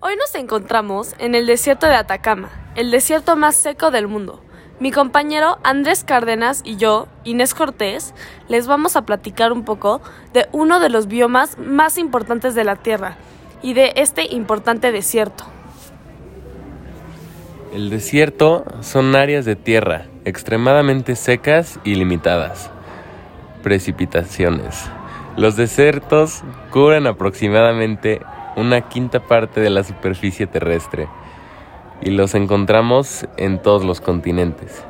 Hoy nos encontramos en el desierto de Atacama, el desierto más seco del mundo. Mi compañero Andrés Cárdenas y yo, Inés Cortés, les vamos a platicar un poco de uno de los biomas más importantes de la Tierra y de este importante desierto. El desierto son áreas de tierra extremadamente secas y limitadas. Precipitaciones. Los desiertos cubren aproximadamente una quinta parte de la superficie terrestre y los encontramos en todos los continentes.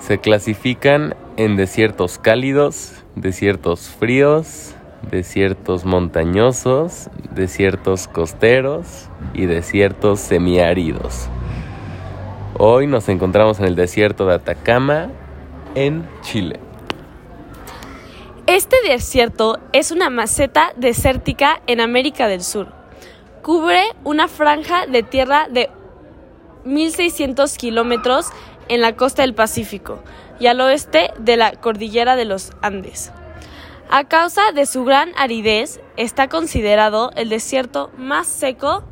Se clasifican en desiertos cálidos, desiertos fríos, desiertos montañosos, desiertos costeros y desiertos semiáridos. Hoy nos encontramos en el desierto de Atacama, en Chile. Este desierto es una maceta desértica en América del Sur. Cubre una franja de tierra de 1.600 kilómetros en la costa del Pacífico y al oeste de la cordillera de los Andes. A causa de su gran aridez, está considerado el desierto más seco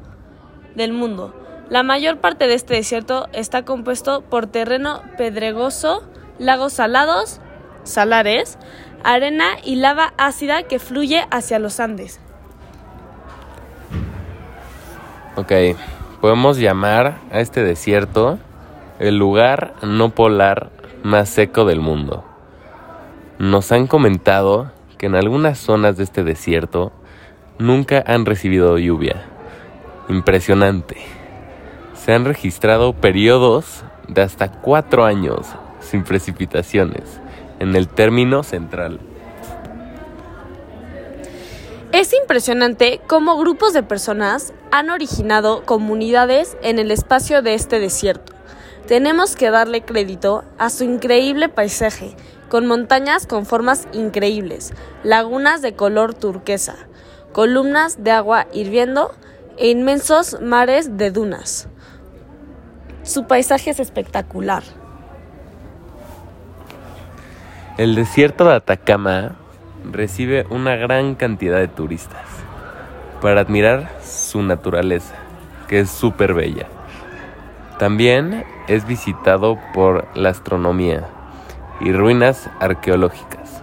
del mundo la mayor parte de este desierto está compuesto por terreno pedregoso, lagos salados, salares, arena y lava ácida que fluye hacia los Andes. Ok, podemos llamar a este desierto el lugar no polar más seco del mundo. Nos han comentado que en algunas zonas de este desierto nunca han recibido lluvia. Impresionante se han registrado periodos de hasta cuatro años sin precipitaciones en el término central. Es impresionante cómo grupos de personas han originado comunidades en el espacio de este desierto. Tenemos que darle crédito a su increíble paisaje, con montañas con formas increíbles, lagunas de color turquesa, columnas de agua hirviendo e inmensos mares de dunas. Su paisaje es espectacular. El desierto de Atacama recibe una gran cantidad de turistas para admirar su naturaleza, que es súper bella. También es visitado por la astronomía y ruinas arqueológicas.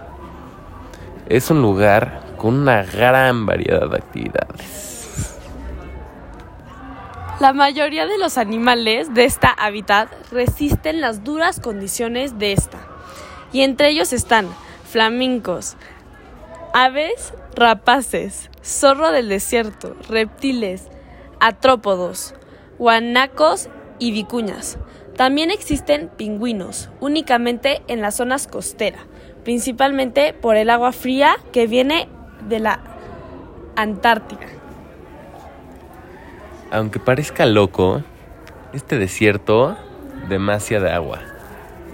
Es un lugar con una gran variedad de actividades. La mayoría de los animales de esta hábitat resisten las duras condiciones de esta, y entre ellos están flamencos, aves rapaces, zorro del desierto, reptiles, atrópodos, guanacos y vicuñas. También existen pingüinos, únicamente en las zonas costeras, principalmente por el agua fría que viene de la Antártida. Aunque parezca loco, este desierto demasiada agua.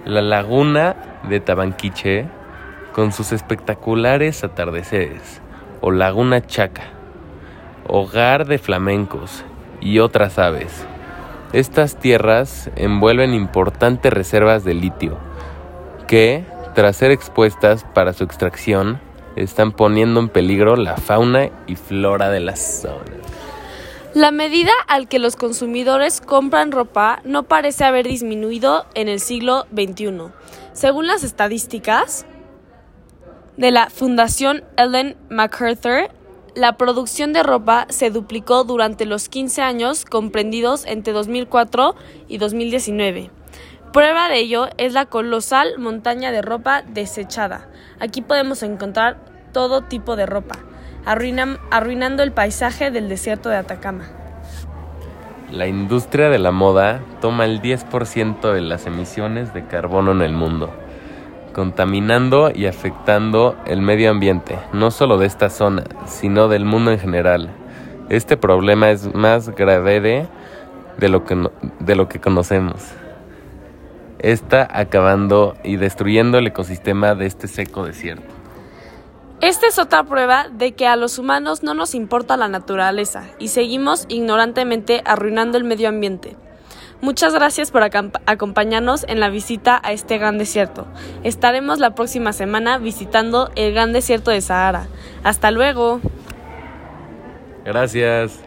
La laguna de Tabanquiche, con sus espectaculares atardeceres, o Laguna Chaca, hogar de flamencos y otras aves. Estas tierras envuelven importantes reservas de litio, que, tras ser expuestas para su extracción, están poniendo en peligro la fauna y flora de la zona. La medida al que los consumidores compran ropa no parece haber disminuido en el siglo XXI. Según las estadísticas de la Fundación Ellen MacArthur, la producción de ropa se duplicó durante los 15 años comprendidos entre 2004 y 2019. Prueba de ello es la colosal montaña de ropa desechada. Aquí podemos encontrar todo tipo de ropa arruinando el paisaje del desierto de Atacama. La industria de la moda toma el 10% de las emisiones de carbono en el mundo, contaminando y afectando el medio ambiente, no solo de esta zona, sino del mundo en general. Este problema es más grave de lo que, de lo que conocemos. Está acabando y destruyendo el ecosistema de este seco desierto. Esta es otra prueba de que a los humanos no nos importa la naturaleza y seguimos ignorantemente arruinando el medio ambiente. Muchas gracias por acompañarnos en la visita a este gran desierto. Estaremos la próxima semana visitando el gran desierto de Sahara. Hasta luego. Gracias.